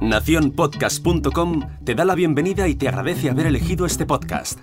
Naciónpodcast.com te da la bienvenida y te agradece haber elegido este podcast.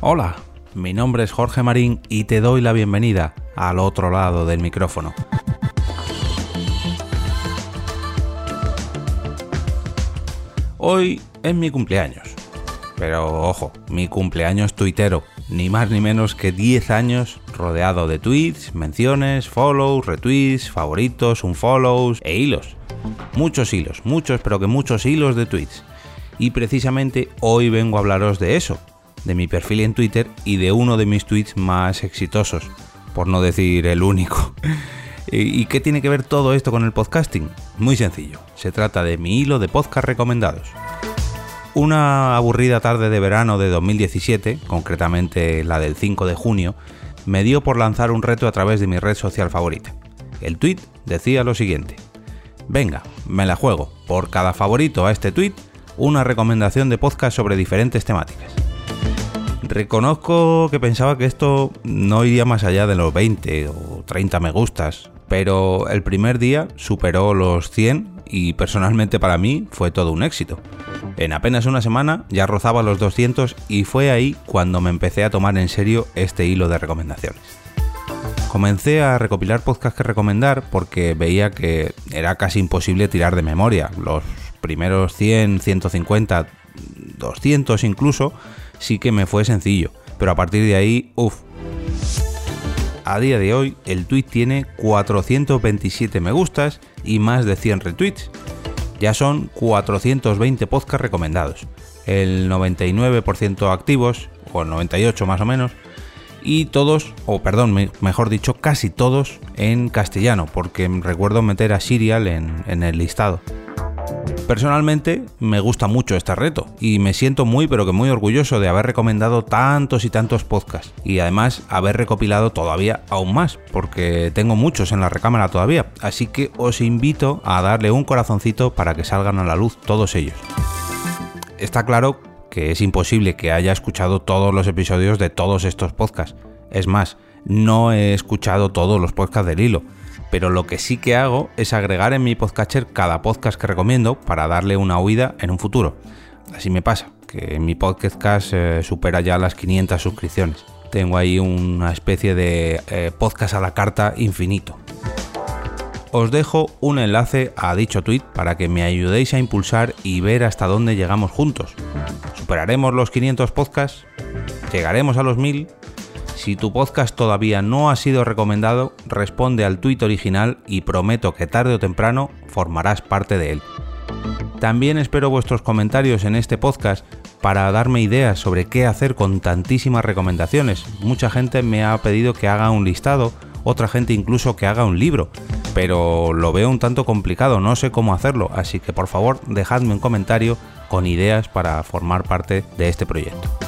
Hola, mi nombre es Jorge Marín y te doy la bienvenida al otro lado del micrófono. Hoy es mi cumpleaños. Pero ojo, mi cumpleaños tuitero, ni más ni menos que 10 años rodeado de tweets, menciones, follows, retweets, favoritos, unfollows e hilos. Muchos hilos, muchos, pero que muchos hilos de tweets. Y precisamente hoy vengo a hablaros de eso, de mi perfil en Twitter y de uno de mis tweets más exitosos, por no decir el único. ¿Y qué tiene que ver todo esto con el podcasting? Muy sencillo, se trata de mi hilo de podcast recomendados. Una aburrida tarde de verano de 2017, concretamente la del 5 de junio, me dio por lanzar un reto a través de mi red social favorita. El tweet decía lo siguiente: Venga, me la juego, por cada favorito a este tweet, una recomendación de podcast sobre diferentes temáticas. Reconozco que pensaba que esto no iría más allá de los 20 o 30 me gustas, pero el primer día superó los 100 y personalmente para mí fue todo un éxito. En apenas una semana ya rozaba los 200 y fue ahí cuando me empecé a tomar en serio este hilo de recomendaciones. Comencé a recopilar podcasts que recomendar porque veía que era casi imposible tirar de memoria. Los primeros 100, 150, 200 incluso, sí que me fue sencillo. Pero a partir de ahí, uff. A día de hoy el tweet tiene 427 me gustas y más de 100 retweets ya son 420 podcasts recomendados, el 99% activos, o el 98 más o menos, y todos, o perdón, mejor dicho, casi todos en castellano, porque recuerdo meter a Serial en, en el listado. Personalmente me gusta mucho este reto y me siento muy pero que muy orgulloso de haber recomendado tantos y tantos podcasts y además haber recopilado todavía aún más porque tengo muchos en la recámara todavía, así que os invito a darle un corazoncito para que salgan a la luz todos ellos. Está claro que es imposible que haya escuchado todos los episodios de todos estos podcasts. Es más, no he escuchado todos los podcasts del hilo pero lo que sí que hago es agregar en mi podcatcher cada podcast que recomiendo para darle una huida en un futuro. Así me pasa, que mi podcast eh, supera ya las 500 suscripciones. Tengo ahí una especie de eh, podcast a la carta infinito. Os dejo un enlace a dicho tweet para que me ayudéis a impulsar y ver hasta dónde llegamos juntos. ¿Superaremos los 500 podcasts? ¿Llegaremos a los 1000? Si tu podcast todavía no ha sido recomendado, responde al tuit original y prometo que tarde o temprano formarás parte de él. También espero vuestros comentarios en este podcast para darme ideas sobre qué hacer con tantísimas recomendaciones. Mucha gente me ha pedido que haga un listado, otra gente incluso que haga un libro, pero lo veo un tanto complicado, no sé cómo hacerlo, así que por favor dejadme un comentario con ideas para formar parte de este proyecto